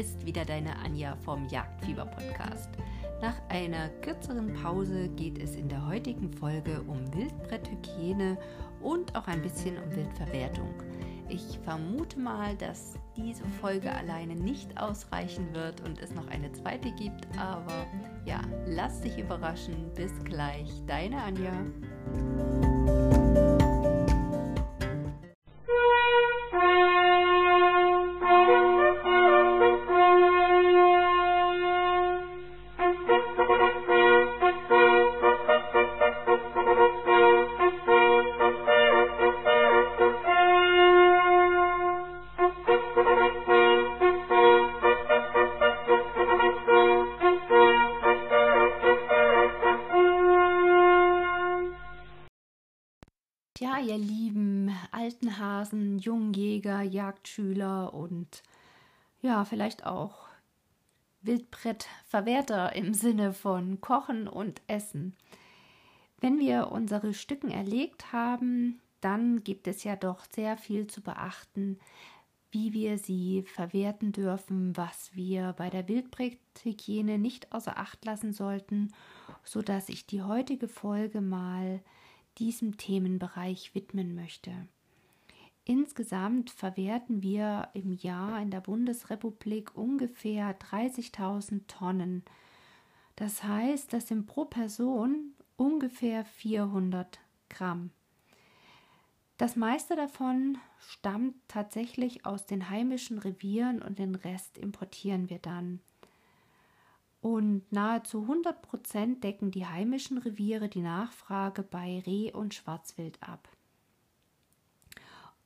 ist wieder deine Anja vom Jagdfieber Podcast. Nach einer kürzeren Pause geht es in der heutigen Folge um Wildbretthygiene und auch ein bisschen um Wildverwertung. Ich vermute mal, dass diese Folge alleine nicht ausreichen wird und es noch eine zweite gibt, aber ja, lass dich überraschen. Bis gleich, deine Anja. Hasen, Jungjäger, Jagdschüler und ja, vielleicht auch Wildbrettverwerter im Sinne von Kochen und Essen. Wenn wir unsere Stücken erlegt haben, dann gibt es ja doch sehr viel zu beachten, wie wir sie verwerten dürfen, was wir bei der Wildbretthygiene nicht außer Acht lassen sollten, so dass ich die heutige Folge mal diesem Themenbereich widmen möchte. Insgesamt verwerten wir im Jahr in der Bundesrepublik ungefähr 30.000 Tonnen. Das heißt, das sind pro Person ungefähr 400 Gramm. Das meiste davon stammt tatsächlich aus den heimischen Revieren und den Rest importieren wir dann. Und nahezu 100 Prozent decken die heimischen Reviere die Nachfrage bei Reh- und Schwarzwild ab.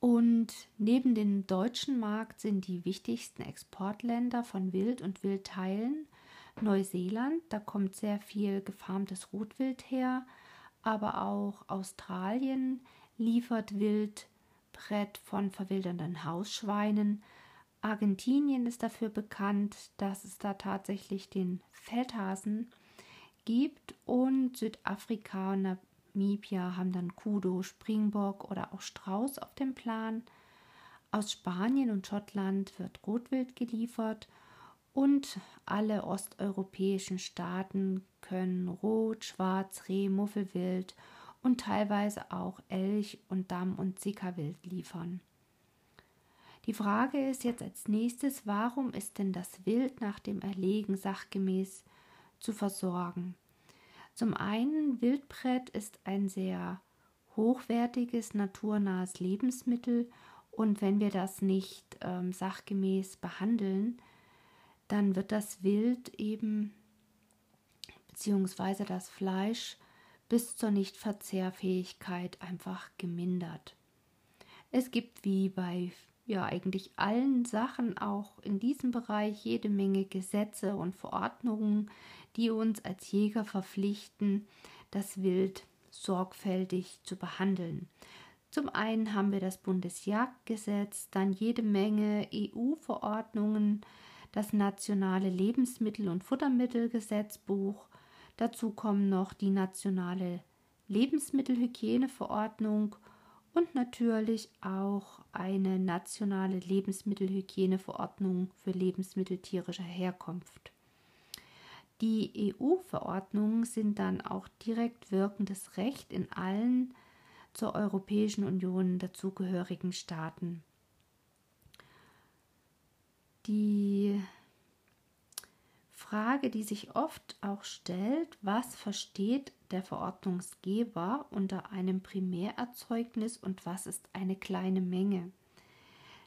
Und neben dem deutschen Markt sind die wichtigsten Exportländer von Wild und Wildteilen. Neuseeland, da kommt sehr viel gefarmtes Rotwild her, aber auch Australien liefert Wildbrett von verwildernden Hausschweinen, Argentinien ist dafür bekannt, dass es da tatsächlich den Feldhasen gibt und Südafrika Namibia haben dann Kudo, Springbock oder auch Strauß auf dem Plan. Aus Spanien und Schottland wird Rotwild geliefert und alle osteuropäischen Staaten können Rot, Schwarz, Reh, Muffelwild und teilweise auch Elch und Damm- und Sickerwild liefern. Die Frage ist jetzt als nächstes, warum ist denn das Wild nach dem Erlegen sachgemäß zu versorgen? Zum einen, Wildbrett ist ein sehr hochwertiges, naturnahes Lebensmittel und wenn wir das nicht ähm, sachgemäß behandeln, dann wird das Wild eben beziehungsweise das Fleisch bis zur Nichtverzehrfähigkeit einfach gemindert. Es gibt wie bei ja eigentlich allen Sachen auch in diesem Bereich jede Menge Gesetze und Verordnungen, die uns als Jäger verpflichten, das Wild sorgfältig zu behandeln. Zum einen haben wir das Bundesjagdgesetz, dann jede Menge EU-Verordnungen, das nationale Lebensmittel- und Futtermittelgesetzbuch, dazu kommen noch die nationale Lebensmittelhygieneverordnung und natürlich auch eine nationale Lebensmittelhygieneverordnung für Lebensmittel tierischer Herkunft. Die EU-Verordnungen sind dann auch direkt wirkendes Recht in allen zur Europäischen Union dazugehörigen Staaten. Die Frage, die sich oft auch stellt, was versteht der Verordnungsgeber unter einem Primärerzeugnis und was ist eine kleine Menge?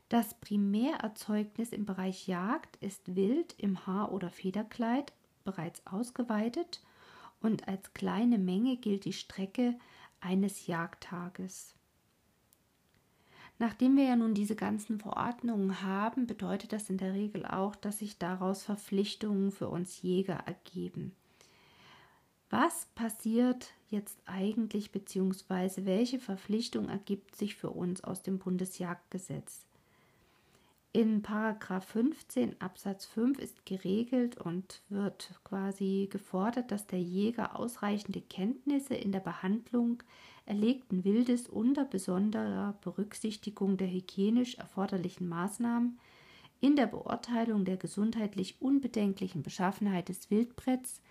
Das Primärerzeugnis im Bereich Jagd ist Wild im Haar- oder Federkleid bereits ausgeweitet und als kleine Menge gilt die Strecke eines Jagdtages. Nachdem wir ja nun diese ganzen Verordnungen haben, bedeutet das in der Regel auch, dass sich daraus Verpflichtungen für uns Jäger ergeben. Was passiert jetzt eigentlich beziehungsweise welche Verpflichtung ergibt sich für uns aus dem Bundesjagdgesetz? In Paragraph 15 Absatz 5 ist geregelt und wird quasi gefordert, dass der Jäger ausreichende Kenntnisse in der Behandlung erlegten Wildes unter besonderer Berücksichtigung der hygienisch erforderlichen Maßnahmen in der Beurteilung der gesundheitlich unbedenklichen Beschaffenheit des Wildbretts,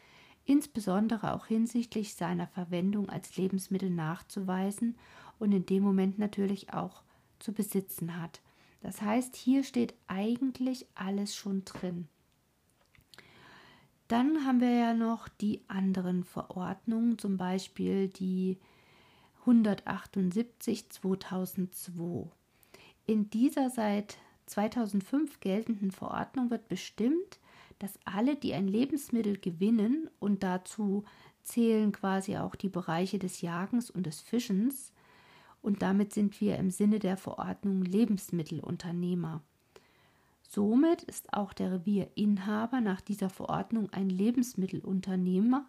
insbesondere auch hinsichtlich seiner Verwendung als Lebensmittel nachzuweisen und in dem Moment natürlich auch zu besitzen hat. Das heißt, hier steht eigentlich alles schon drin. Dann haben wir ja noch die anderen Verordnungen, zum Beispiel die 178 2002. In dieser seit 2005 geltenden Verordnung wird bestimmt, dass alle, die ein Lebensmittel gewinnen, und dazu zählen quasi auch die Bereiche des Jagens und des Fischens, und damit sind wir im Sinne der Verordnung Lebensmittelunternehmer. Somit ist auch der Revierinhaber nach dieser Verordnung ein Lebensmittelunternehmer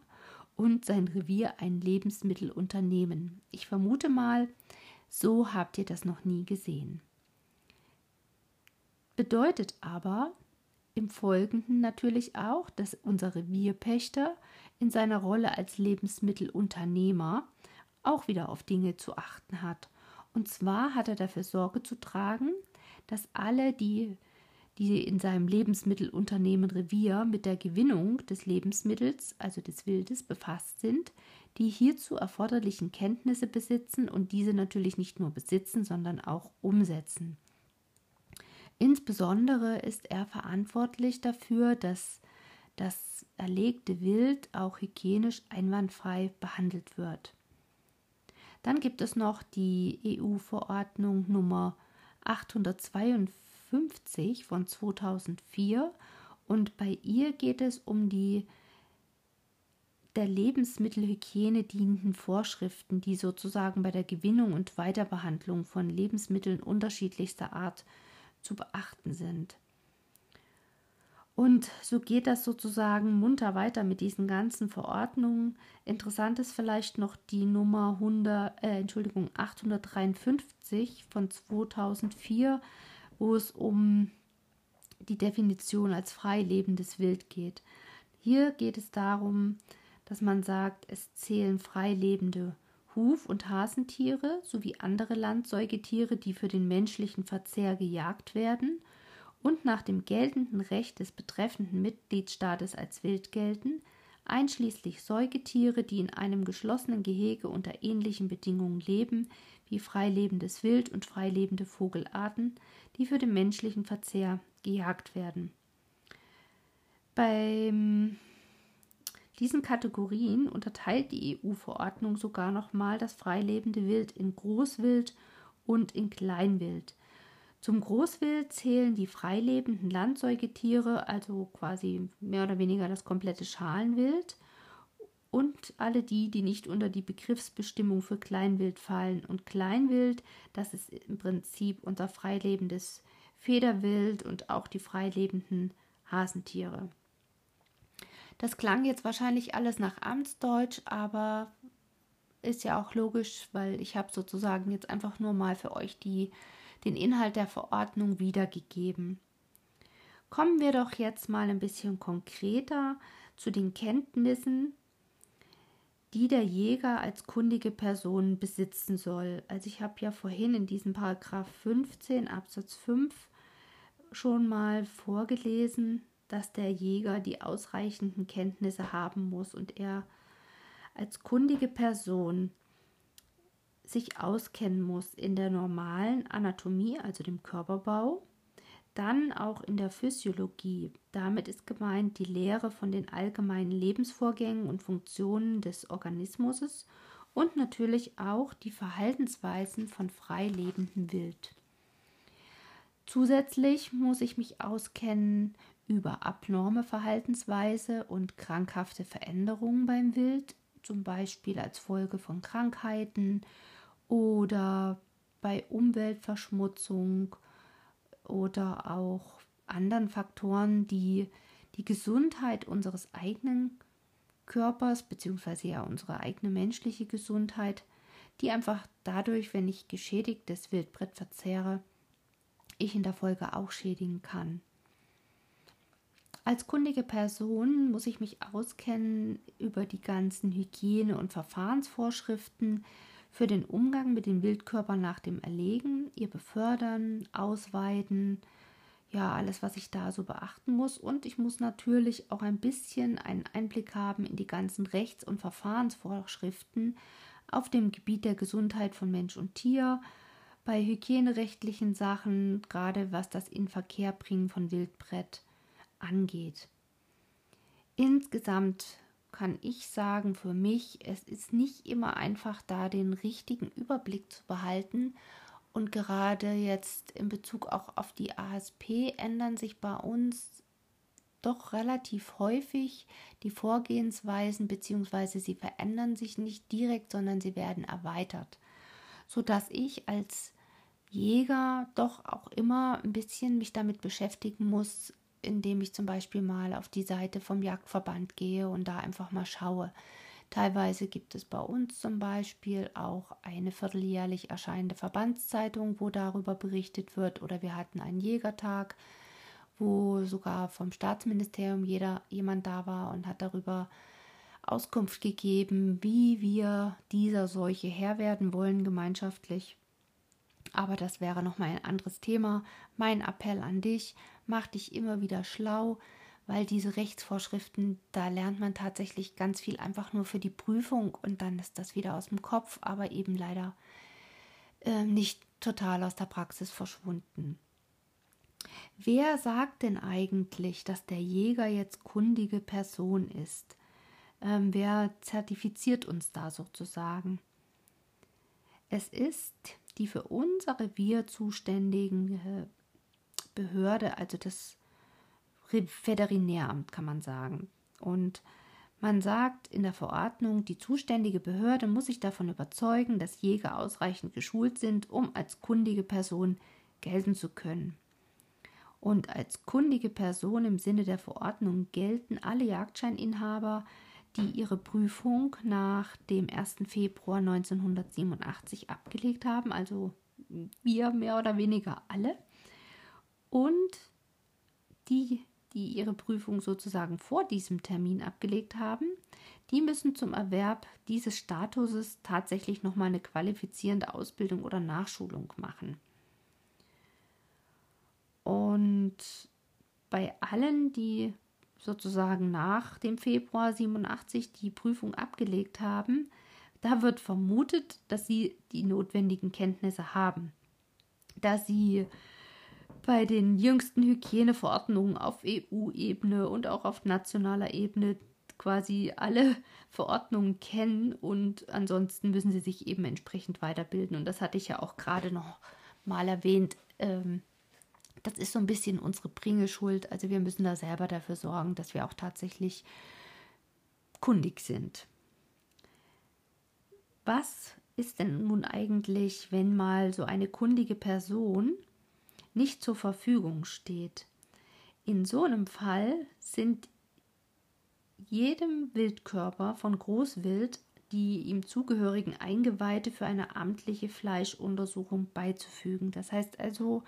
und sein Revier ein Lebensmittelunternehmen. Ich vermute mal, so habt ihr das noch nie gesehen. Bedeutet aber im Folgenden natürlich auch, dass unser Revierpächter in seiner Rolle als Lebensmittelunternehmer auch wieder auf Dinge zu achten hat. Und zwar hat er dafür Sorge zu tragen, dass alle, die, die in seinem Lebensmittelunternehmen Revier mit der Gewinnung des Lebensmittels, also des Wildes, befasst sind, die hierzu erforderlichen Kenntnisse besitzen und diese natürlich nicht nur besitzen, sondern auch umsetzen. Insbesondere ist er verantwortlich dafür, dass das erlegte Wild auch hygienisch einwandfrei behandelt wird. Dann gibt es noch die EU-Verordnung Nummer 852 von 2004 und bei ihr geht es um die der Lebensmittelhygiene dienenden Vorschriften, die sozusagen bei der Gewinnung und Weiterbehandlung von Lebensmitteln unterschiedlichster Art zu beachten sind. Und so geht das sozusagen munter weiter mit diesen ganzen Verordnungen. Interessant ist vielleicht noch die Nummer 100, äh, Entschuldigung, 853 von 2004, wo es um die Definition als freilebendes Wild geht. Hier geht es darum, dass man sagt, es zählen freilebende Huf- und Hasentiere sowie andere Landsäugetiere, die für den menschlichen Verzehr gejagt werden und nach dem geltenden Recht des betreffenden Mitgliedstaates als wild gelten, einschließlich Säugetiere, die in einem geschlossenen Gehege unter ähnlichen Bedingungen leben wie freilebendes Wild und freilebende Vogelarten, die für den menschlichen Verzehr gejagt werden. Beim diesen Kategorien unterteilt die EU-Verordnung sogar nochmal das freilebende Wild in Großwild und in Kleinwild. Zum Großwild zählen die freilebenden Landsäugetiere, also quasi mehr oder weniger das komplette Schalenwild, und alle die, die nicht unter die Begriffsbestimmung für Kleinwild fallen. Und Kleinwild, das ist im Prinzip unser freilebendes Federwild und auch die freilebenden Hasentiere. Das klang jetzt wahrscheinlich alles nach Amtsdeutsch, aber ist ja auch logisch, weil ich habe sozusagen jetzt einfach nur mal für euch die, den Inhalt der Verordnung wiedergegeben. Kommen wir doch jetzt mal ein bisschen konkreter zu den Kenntnissen, die der Jäger als kundige Person besitzen soll. Also ich habe ja vorhin in diesem Paragraph 15 Absatz 5 schon mal vorgelesen, dass der Jäger die ausreichenden Kenntnisse haben muss und er als kundige Person sich auskennen muss in der normalen Anatomie, also dem Körperbau, dann auch in der Physiologie. Damit ist gemeint die Lehre von den allgemeinen Lebensvorgängen und Funktionen des Organismus und natürlich auch die Verhaltensweisen von freilebendem Wild. Zusätzlich muss ich mich auskennen über abnorme Verhaltensweise und krankhafte Veränderungen beim Wild, zum Beispiel als Folge von Krankheiten oder bei Umweltverschmutzung oder auch anderen Faktoren, die die Gesundheit unseres eigenen Körpers bzw. ja unsere eigene menschliche Gesundheit, die einfach dadurch, wenn ich geschädigtes Wildbrett verzehre, ich in der Folge auch schädigen kann. Als kundige Person muss ich mich auskennen über die ganzen Hygiene- und Verfahrensvorschriften für den Umgang mit den Wildkörpern nach dem Erlegen, ihr Befördern, Ausweiden, ja, alles, was ich da so beachten muss. Und ich muss natürlich auch ein bisschen einen Einblick haben in die ganzen Rechts- und Verfahrensvorschriften auf dem Gebiet der Gesundheit von Mensch und Tier, bei hygienerechtlichen Sachen, gerade was das Inverkehrbringen von Wildbrett angeht. Insgesamt kann ich sagen, für mich, es ist nicht immer einfach da den richtigen Überblick zu behalten und gerade jetzt in Bezug auch auf die ASP ändern sich bei uns doch relativ häufig die Vorgehensweisen, beziehungsweise sie verändern sich nicht direkt, sondern sie werden erweitert, sodass ich als Jäger doch auch immer ein bisschen mich damit beschäftigen muss, indem ich zum Beispiel mal auf die Seite vom Jagdverband gehe und da einfach mal schaue, Teilweise gibt es bei uns zum Beispiel auch eine vierteljährlich erscheinende Verbandszeitung, wo darüber berichtet wird. Oder wir hatten einen Jägertag, wo sogar vom Staatsministerium jeder, jemand da war und hat darüber Auskunft gegeben, wie wir dieser Seuche Herr werden wollen gemeinschaftlich. Aber das wäre nochmal ein anderes Thema. Mein Appell an dich, mach dich immer wieder schlau, weil diese Rechtsvorschriften, da lernt man tatsächlich ganz viel einfach nur für die Prüfung und dann ist das wieder aus dem Kopf, aber eben leider äh, nicht total aus der Praxis verschwunden. Wer sagt denn eigentlich, dass der Jäger jetzt kundige Person ist? Ähm, wer zertifiziert uns da sozusagen? Es ist die für unser Revier zuständige Behörde, also das Veterinäramt, kann man sagen. Und man sagt in der Verordnung, die zuständige Behörde muss sich davon überzeugen, dass Jäger ausreichend geschult sind, um als kundige Person gelten zu können. Und als kundige Person im Sinne der Verordnung gelten alle Jagdscheininhaber, die ihre Prüfung nach dem 1. Februar 1987 abgelegt haben, also wir mehr oder weniger alle. Und die die ihre Prüfung sozusagen vor diesem Termin abgelegt haben, die müssen zum Erwerb dieses Statuses tatsächlich nochmal eine qualifizierende Ausbildung oder Nachschulung machen. Und bei allen, die sozusagen nach dem Februar 87 die Prüfung abgelegt haben, da wird vermutet, dass sie die notwendigen Kenntnisse haben, da sie bei den jüngsten Hygieneverordnungen auf EU-Ebene und auch auf nationaler Ebene quasi alle Verordnungen kennen und ansonsten müssen sie sich eben entsprechend weiterbilden. Und das hatte ich ja auch gerade noch mal erwähnt. Ähm, das ist so ein bisschen unsere Bringeschuld. Also wir müssen da selber dafür sorgen, dass wir auch tatsächlich kundig sind. Was ist denn nun eigentlich, wenn mal so eine kundige Person nicht zur Verfügung steht. In so einem Fall sind jedem Wildkörper von Großwild die ihm zugehörigen Eingeweide für eine amtliche Fleischuntersuchung beizufügen. Das heißt also,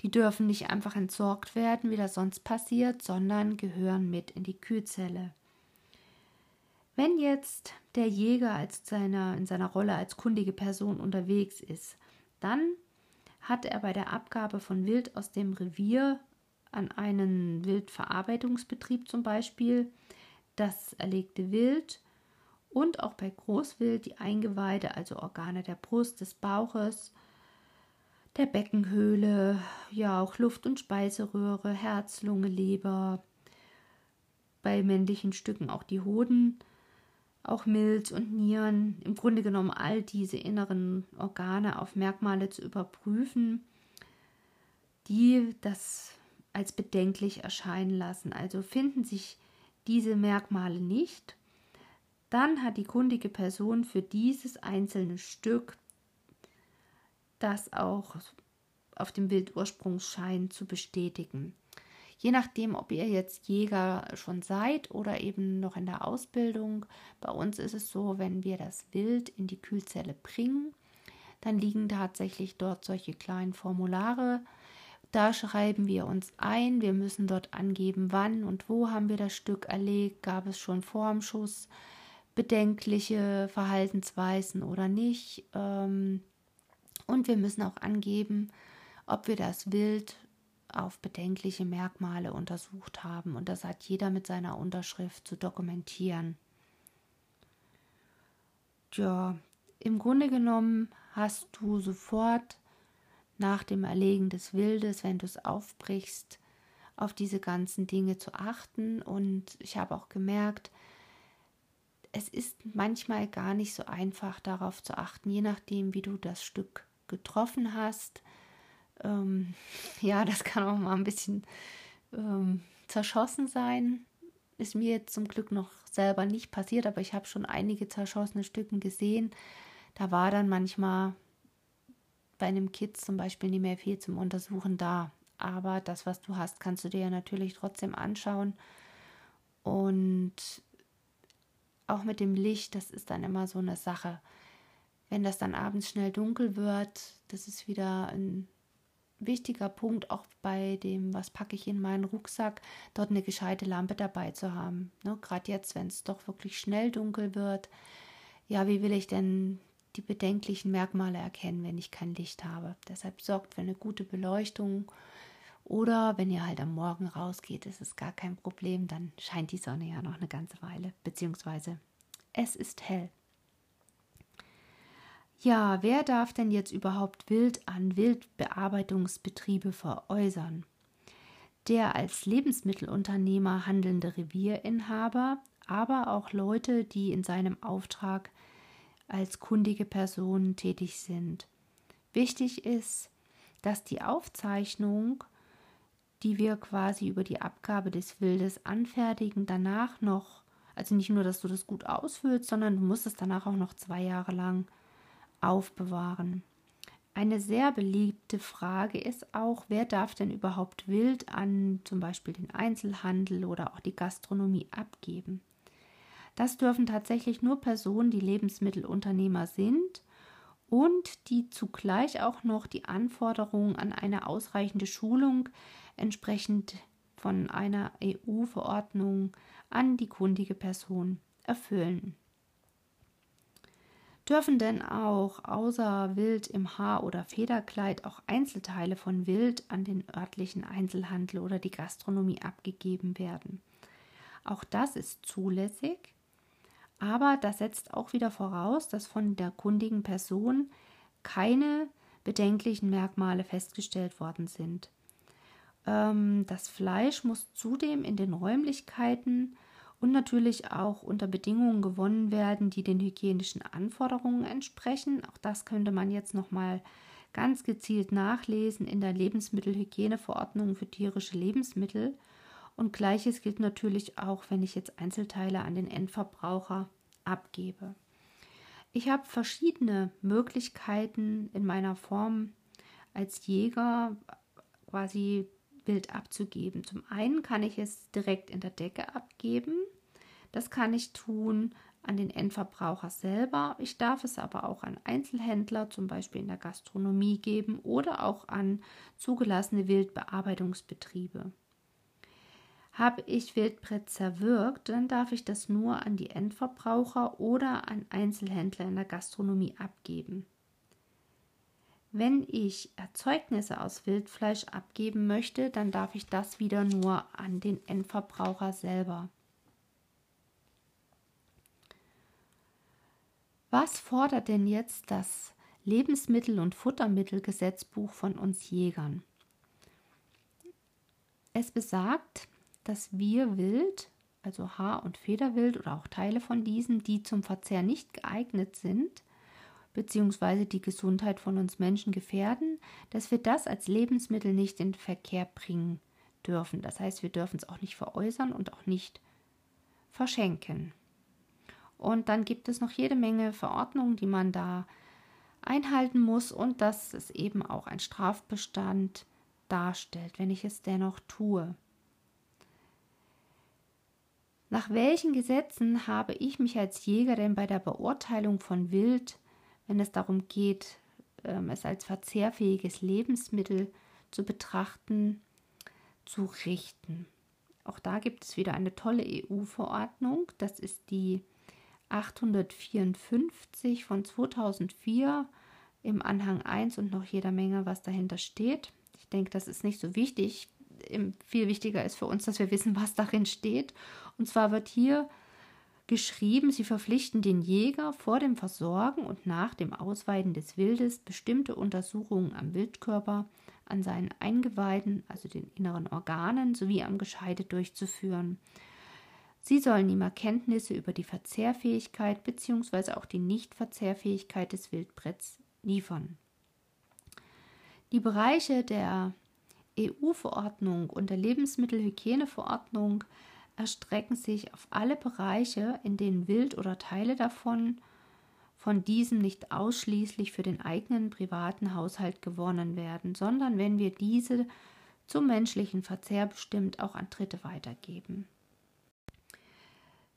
die dürfen nicht einfach entsorgt werden, wie das sonst passiert, sondern gehören mit in die Kühlzelle. Wenn jetzt der Jäger als seiner, in seiner Rolle als kundige Person unterwegs ist, dann hat er bei der Abgabe von Wild aus dem Revier an einen Wildverarbeitungsbetrieb zum Beispiel das erlegte Wild und auch bei Großwild die Eingeweide, also Organe der Brust, des Bauches, der Beckenhöhle, ja auch Luft- und Speiseröhre, Herz, Lunge, Leber, bei männlichen Stücken auch die Hoden, auch Milz und Nieren, im Grunde genommen all diese inneren Organe auf Merkmale zu überprüfen, die das als bedenklich erscheinen lassen. Also finden sich diese Merkmale nicht, dann hat die kundige Person für dieses einzelne Stück das auch auf dem Bildursprungsschein zu bestätigen. Je nachdem, ob ihr jetzt Jäger schon seid oder eben noch in der Ausbildung. Bei uns ist es so, wenn wir das Wild in die Kühlzelle bringen, dann liegen tatsächlich dort solche kleinen Formulare. Da schreiben wir uns ein. Wir müssen dort angeben, wann und wo haben wir das Stück erlegt. Gab es schon vor dem Schuss bedenkliche Verhaltensweisen oder nicht. Ähm, und wir müssen auch angeben, ob wir das Wild auf bedenkliche Merkmale untersucht haben. Und das hat jeder mit seiner Unterschrift zu dokumentieren. Ja, im Grunde genommen hast du sofort nach dem Erlegen des Wildes, wenn du es aufbrichst, auf diese ganzen Dinge zu achten. Und ich habe auch gemerkt, es ist manchmal gar nicht so einfach darauf zu achten, je nachdem, wie du das Stück getroffen hast. Ähm, ja, das kann auch mal ein bisschen ähm, zerschossen sein. Ist mir jetzt zum Glück noch selber nicht passiert, aber ich habe schon einige zerschossene Stücken gesehen. Da war dann manchmal bei einem Kids zum Beispiel nicht mehr viel zum Untersuchen da. Aber das, was du hast, kannst du dir ja natürlich trotzdem anschauen. Und auch mit dem Licht, das ist dann immer so eine Sache. Wenn das dann abends schnell dunkel wird, das ist wieder ein wichtiger Punkt, auch bei dem, was packe ich in meinen Rucksack, dort eine gescheite Lampe dabei zu haben. Ne, Gerade jetzt, wenn es doch wirklich schnell dunkel wird. Ja, wie will ich denn die bedenklichen Merkmale erkennen, wenn ich kein Licht habe? Deshalb sorgt für eine gute Beleuchtung. Oder wenn ihr halt am Morgen rausgeht, ist es gar kein Problem, dann scheint die Sonne ja noch eine ganze Weile, beziehungsweise es ist hell. Ja, wer darf denn jetzt überhaupt Wild an Wildbearbeitungsbetriebe veräußern? Der als Lebensmittelunternehmer handelnde Revierinhaber, aber auch Leute, die in seinem Auftrag als kundige Personen tätig sind. Wichtig ist, dass die Aufzeichnung, die wir quasi über die Abgabe des Wildes anfertigen, danach noch, also nicht nur, dass du das gut ausfüllst, sondern du musst es danach auch noch zwei Jahre lang aufbewahren. Eine sehr beliebte Frage ist auch, wer darf denn überhaupt Wild an zum Beispiel den Einzelhandel oder auch die Gastronomie abgeben? Das dürfen tatsächlich nur Personen, die Lebensmittelunternehmer sind und die zugleich auch noch die Anforderungen an eine ausreichende Schulung entsprechend von einer EU-Verordnung an die kundige Person erfüllen. Dürfen denn auch außer Wild im Haar- oder Federkleid auch Einzelteile von Wild an den örtlichen Einzelhandel oder die Gastronomie abgegeben werden? Auch das ist zulässig, aber das setzt auch wieder voraus, dass von der kundigen Person keine bedenklichen Merkmale festgestellt worden sind. Ähm, das Fleisch muss zudem in den Räumlichkeiten und natürlich auch unter Bedingungen gewonnen werden, die den hygienischen Anforderungen entsprechen. Auch das könnte man jetzt noch mal ganz gezielt nachlesen in der Lebensmittelhygieneverordnung für tierische Lebensmittel. Und gleiches gilt natürlich auch, wenn ich jetzt Einzelteile an den Endverbraucher abgebe. Ich habe verschiedene Möglichkeiten in meiner Form als Jäger quasi Bild abzugeben. Zum einen kann ich es direkt in der Decke abgeben. Das kann ich tun an den Endverbraucher selber. Ich darf es aber auch an Einzelhändler, zum Beispiel in der Gastronomie, geben oder auch an zugelassene Wildbearbeitungsbetriebe. Habe ich Wildbrett zerwirkt, dann darf ich das nur an die Endverbraucher oder an Einzelhändler in der Gastronomie abgeben. Wenn ich Erzeugnisse aus Wildfleisch abgeben möchte, dann darf ich das wieder nur an den Endverbraucher selber. Was fordert denn jetzt das Lebensmittel- und Futtermittelgesetzbuch von uns Jägern? Es besagt, dass wir Wild, also Haar- und Federwild oder auch Teile von diesen, die zum Verzehr nicht geeignet sind, beziehungsweise die Gesundheit von uns Menschen gefährden, dass wir das als Lebensmittel nicht in den Verkehr bringen dürfen. Das heißt, wir dürfen es auch nicht veräußern und auch nicht verschenken. Und dann gibt es noch jede Menge Verordnungen, die man da einhalten muss und dass es eben auch ein Strafbestand darstellt, wenn ich es dennoch tue. Nach welchen Gesetzen habe ich mich als Jäger denn bei der Beurteilung von Wild wenn es darum geht, ähm, es als verzehrfähiges Lebensmittel zu betrachten, zu richten. Auch da gibt es wieder eine tolle EU-Verordnung. Das ist die 854 von 2004 im Anhang 1 und noch jeder Menge, was dahinter steht. Ich denke, das ist nicht so wichtig. Viel wichtiger ist für uns, dass wir wissen, was darin steht. Und zwar wird hier geschrieben, sie verpflichten den Jäger vor dem Versorgen und nach dem Ausweiden des Wildes bestimmte Untersuchungen am Wildkörper, an seinen Eingeweiden, also den inneren Organen, sowie am Gescheide durchzuführen. Sie sollen ihm Erkenntnisse über die Verzehrfähigkeit bzw. auch die Nichtverzehrfähigkeit des Wildbretts liefern. Die Bereiche der EU-Verordnung und der Lebensmittelhygieneverordnung erstrecken sich auf alle Bereiche, in denen Wild oder Teile davon von diesem nicht ausschließlich für den eigenen privaten Haushalt gewonnen werden, sondern wenn wir diese zum menschlichen Verzehr bestimmt auch an Dritte weitergeben.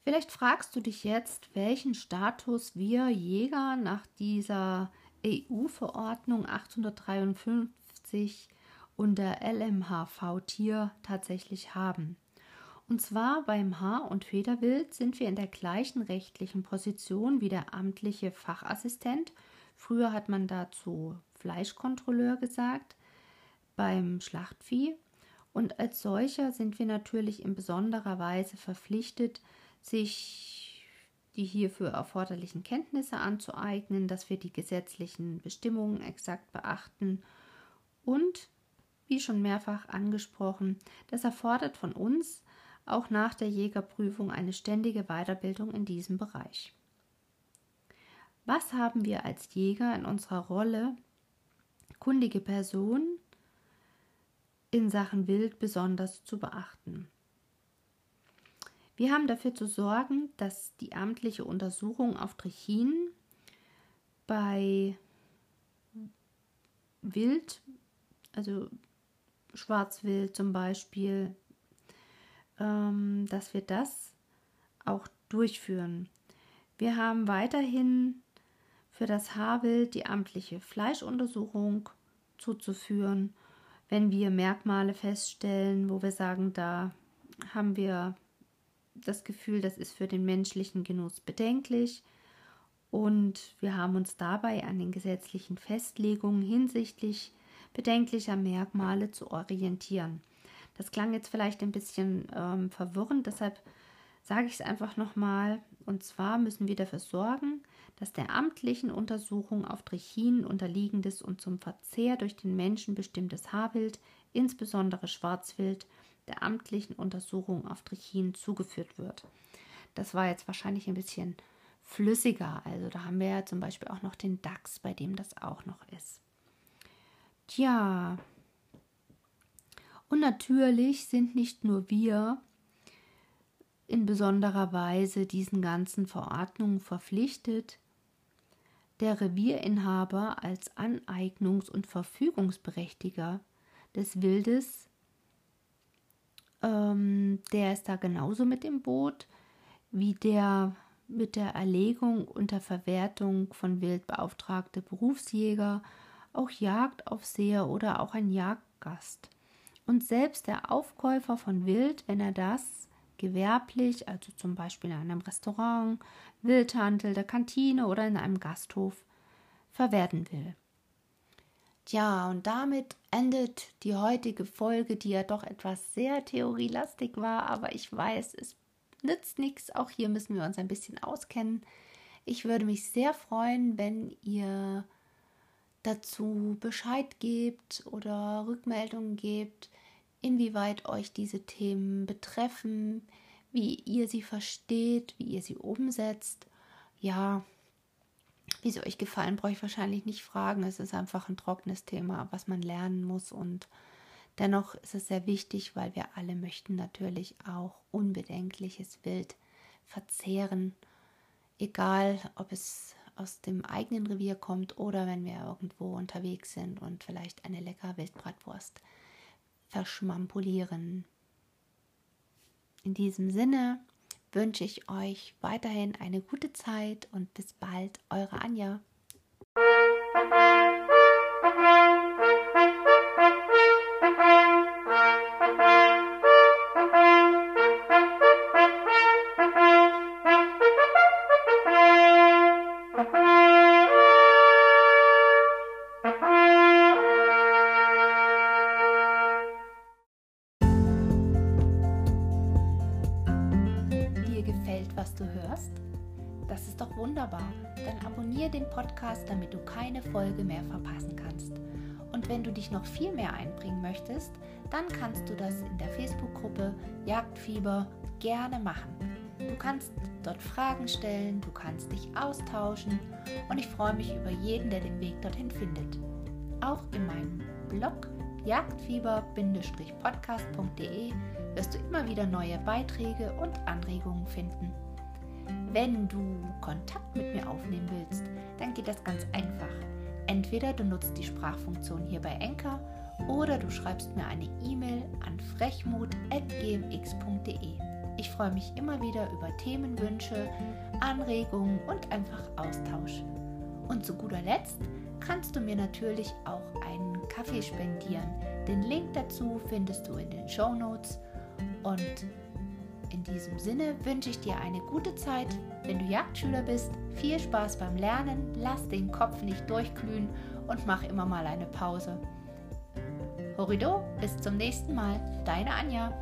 Vielleicht fragst du dich jetzt, welchen Status wir Jäger nach dieser EU-Verordnung 853 und der LMHV-Tier tatsächlich haben. Und zwar beim Haar- und Federwild sind wir in der gleichen rechtlichen Position wie der amtliche Fachassistent. Früher hat man dazu Fleischkontrolleur gesagt, beim Schlachtvieh. Und als solcher sind wir natürlich in besonderer Weise verpflichtet, sich die hierfür erforderlichen Kenntnisse anzueignen, dass wir die gesetzlichen Bestimmungen exakt beachten und, wie schon mehrfach angesprochen, das erfordert von uns auch nach der Jägerprüfung eine ständige Weiterbildung in diesem Bereich. Was haben wir als Jäger in unserer Rolle kundige Person in Sachen Wild besonders zu beachten? Wir haben dafür zu sorgen, dass die amtliche Untersuchung auf Trichin bei Wild, also Schwarzwild zum Beispiel, ähm, dass wir das auch durchführen. Wir haben weiterhin für das Haarwild die amtliche Fleischuntersuchung zuzuführen, wenn wir Merkmale feststellen, wo wir sagen, da haben wir das Gefühl, das ist für den menschlichen Genuss bedenklich. Und wir haben uns dabei an den gesetzlichen Festlegungen hinsichtlich bedenklicher Merkmale zu orientieren. Das klang jetzt vielleicht ein bisschen ähm, verwirrend, deshalb sage ich es einfach nochmal. Und zwar müssen wir dafür sorgen, dass der amtlichen Untersuchung auf Trichinen unterliegendes und zum Verzehr durch den Menschen bestimmtes Haarwild, insbesondere Schwarzwild, der amtlichen Untersuchung auf Trichinen zugeführt wird. Das war jetzt wahrscheinlich ein bisschen flüssiger. Also da haben wir ja zum Beispiel auch noch den DAX, bei dem das auch noch ist. Tja. Und natürlich sind nicht nur wir in besonderer Weise diesen ganzen Verordnungen verpflichtet, der Revierinhaber als Aneignungs- und Verfügungsberechtiger des Wildes ähm, der ist da genauso mit im Boot wie der mit der Erlegung und der Verwertung von Wild beauftragte Berufsjäger, auch Jagdaufseher oder auch ein Jagdgast. Und selbst der Aufkäufer von Wild, wenn er das gewerblich, also zum Beispiel in einem Restaurant, Wildhandel, der Kantine oder in einem Gasthof, verwerten will. Tja, und damit endet die heutige Folge, die ja doch etwas sehr theorielastig war, aber ich weiß, es nützt nichts. Auch hier müssen wir uns ein bisschen auskennen. Ich würde mich sehr freuen, wenn ihr dazu Bescheid gebt oder Rückmeldungen gebt, inwieweit euch diese Themen betreffen, wie ihr sie versteht, wie ihr sie umsetzt. Ja, wie sie euch gefallen, brauche ich wahrscheinlich nicht fragen. Es ist einfach ein trockenes Thema, was man lernen muss. Und dennoch ist es sehr wichtig, weil wir alle möchten natürlich auch unbedenkliches Wild verzehren. Egal, ob es aus dem eigenen Revier kommt oder wenn wir irgendwo unterwegs sind und vielleicht eine leckere Wildbratwurst verschmampulieren. In diesem Sinne wünsche ich euch weiterhin eine gute Zeit und bis bald, eure Anja. Einbringen möchtest, dann kannst du das in der Facebook-Gruppe Jagdfieber gerne machen. Du kannst dort Fragen stellen, du kannst dich austauschen und ich freue mich über jeden, der den Weg dorthin findet. Auch in meinem Blog jagdfieber-podcast.de wirst du immer wieder neue Beiträge und Anregungen finden. Wenn du Kontakt mit mir aufnehmen willst, dann geht das ganz einfach. Entweder du nutzt die Sprachfunktion hier bei Enker oder du schreibst mir eine E-Mail an frechmut.gmx.de. Ich freue mich immer wieder über Themenwünsche, Anregungen und einfach Austausch. Und zu guter Letzt kannst du mir natürlich auch einen Kaffee spendieren. Den Link dazu findest du in den Show Notes. Und in diesem Sinne wünsche ich dir eine gute Zeit. Wenn du Jagdschüler bist, viel Spaß beim Lernen, lass den Kopf nicht durchglühen und mach immer mal eine Pause. Horido, bis zum nächsten Mal, deine Anja.